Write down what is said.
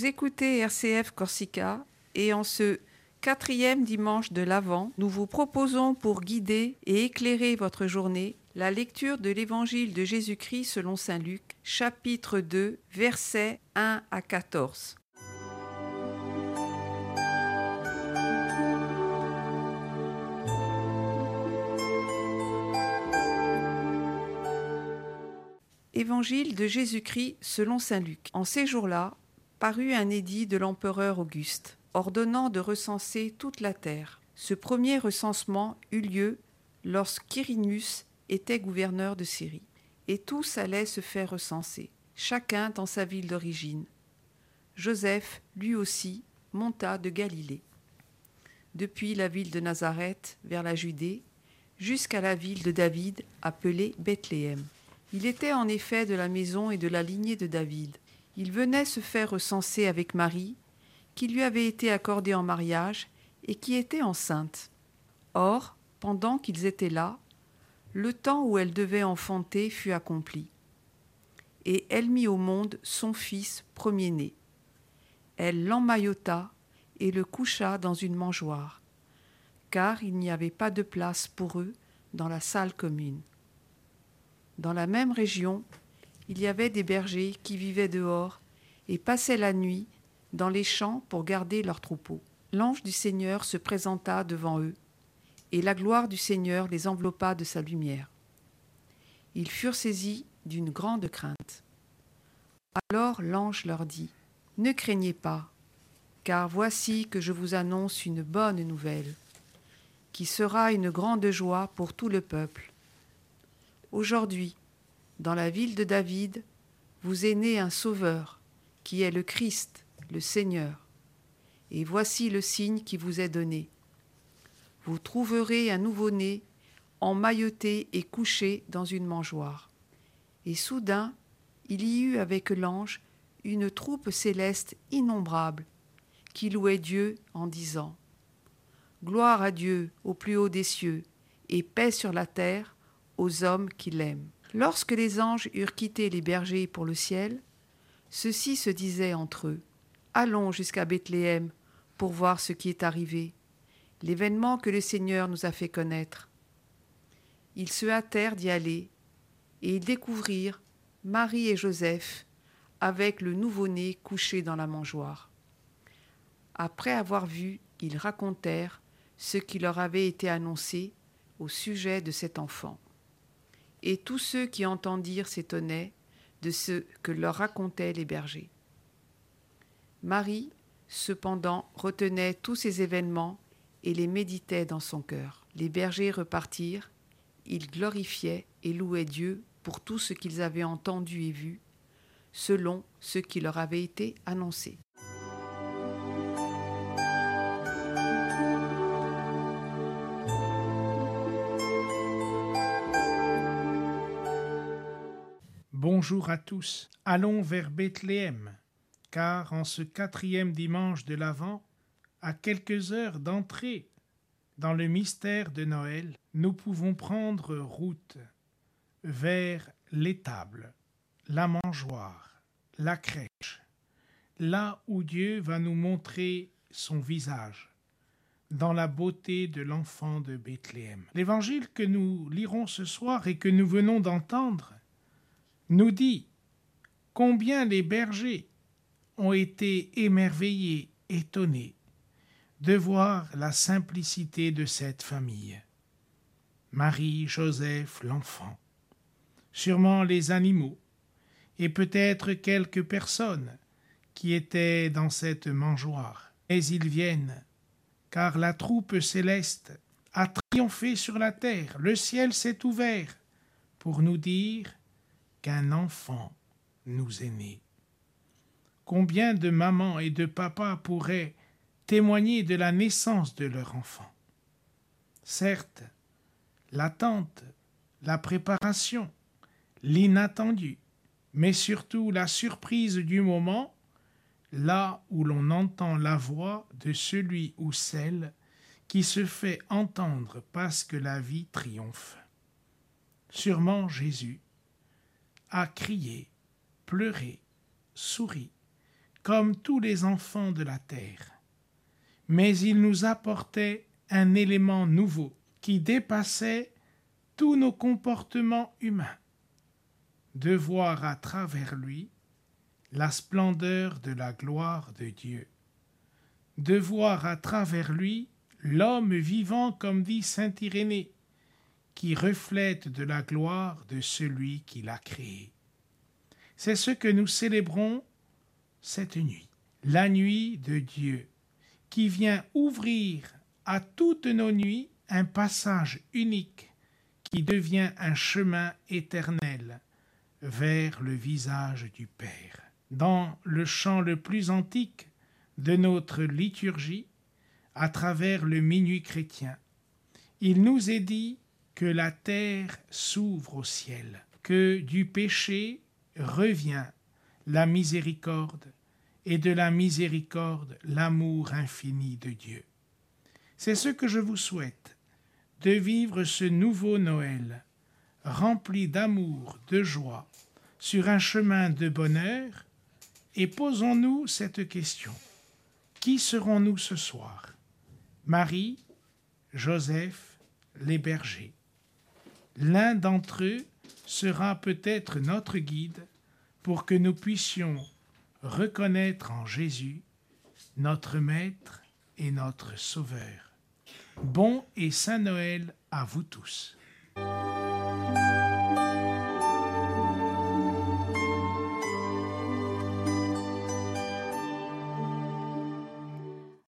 Vous écoutez RCF Corsica et en ce quatrième dimanche de l'Avent, nous vous proposons pour guider et éclairer votre journée la lecture de l'Évangile de Jésus-Christ selon Saint Luc, chapitre 2, versets 1 à 14. Évangile de Jésus-Christ selon Saint Luc. En ces jours-là, parut un édit de l'empereur Auguste, ordonnant de recenser toute la terre. Ce premier recensement eut lieu lorsqu'Irinus était gouverneur de Syrie, et tous allaient se faire recenser, chacun dans sa ville d'origine. Joseph, lui aussi, monta de Galilée, depuis la ville de Nazareth vers la Judée, jusqu'à la ville de David appelée Bethléem il était en effet de la maison et de la lignée de David. Il venait se faire recenser avec Marie, qui lui avait été accordée en mariage et qui était enceinte. Or, pendant qu'ils étaient là, le temps où elle devait enfanter fut accompli. Et elle mit au monde son fils premier-né. Elle l'emmaillota et le coucha dans une mangeoire, car il n'y avait pas de place pour eux dans la salle commune. Dans la même région, il y avait des bergers qui vivaient dehors et passaient la nuit dans les champs pour garder leurs troupeaux. L'ange du Seigneur se présenta devant eux, et la gloire du Seigneur les enveloppa de sa lumière. Ils furent saisis d'une grande crainte. Alors l'ange leur dit, Ne craignez pas, car voici que je vous annonce une bonne nouvelle, qui sera une grande joie pour tout le peuple. Aujourd'hui, dans la ville de David, vous est né un Sauveur, qui est le Christ, le Seigneur. Et voici le signe qui vous est donné. Vous trouverez un nouveau-né, emmailloté et couché dans une mangeoire. Et soudain, il y eut avec l'ange une troupe céleste innombrable, qui louait Dieu en disant Gloire à Dieu au plus haut des cieux, et paix sur la terre aux hommes qui l'aiment. Lorsque les anges eurent quitté les bergers pour le ciel, ceux-ci se disaient entre eux Allons jusqu'à Bethléem pour voir ce qui est arrivé, l'événement que le Seigneur nous a fait connaître. Ils se hâtèrent d'y aller, et ils découvrirent Marie et Joseph avec le nouveau-né couché dans la mangeoire. Après avoir vu, ils racontèrent ce qui leur avait été annoncé au sujet de cet enfant. Et tous ceux qui entendirent s'étonnaient de ce que leur racontaient les bergers. Marie, cependant, retenait tous ces événements et les méditait dans son cœur. Les bergers repartirent, ils glorifiaient et louaient Dieu pour tout ce qu'ils avaient entendu et vu, selon ce qui leur avait été annoncé. Bonjour à tous. Allons vers Bethléem, car en ce quatrième dimanche de l'Avent, à quelques heures d'entrer dans le mystère de Noël, nous pouvons prendre route vers l'étable, la mangeoire, la crèche, là où Dieu va nous montrer son visage, dans la beauté de l'enfant de Bethléem. L'évangile que nous lirons ce soir et que nous venons d'entendre nous dit combien les bergers ont été émerveillés, étonnés de voir la simplicité de cette famille. Marie, Joseph, l'enfant, sûrement les animaux, et peut-être quelques personnes qui étaient dans cette mangeoire. Mais ils viennent, car la troupe céleste a triomphé sur la terre, le ciel s'est ouvert pour nous dire qu'un enfant nous est né. Combien de mamans et de papas pourraient témoigner de la naissance de leur enfant? Certes, l'attente, la préparation, l'inattendu, mais surtout la surprise du moment, là où l'on entend la voix de celui ou celle qui se fait entendre parce que la vie triomphe. Sûrement Jésus, a crié, pleuré, souri, comme tous les enfants de la terre. Mais il nous apportait un élément nouveau qui dépassait tous nos comportements humains, de voir à travers lui la splendeur de la gloire de Dieu, de voir à travers lui l'homme vivant comme dit saint Irénée, qui reflète de la gloire de celui qui l'a créé. C'est ce que nous célébrons cette nuit, la nuit de Dieu, qui vient ouvrir à toutes nos nuits un passage unique qui devient un chemin éternel vers le visage du Père. Dans le chant le plus antique de notre liturgie, à travers le minuit chrétien, il nous est dit que la terre s'ouvre au ciel, que du péché revient la miséricorde, et de la miséricorde l'amour infini de Dieu. C'est ce que je vous souhaite, de vivre ce nouveau Noël, rempli d'amour, de joie, sur un chemin de bonheur, et posons-nous cette question. Qui serons-nous ce soir? Marie, Joseph, les bergers. L'un d'entre eux sera peut-être notre guide pour que nous puissions reconnaître en Jésus notre Maître et notre Sauveur. Bon et Saint Noël à vous tous.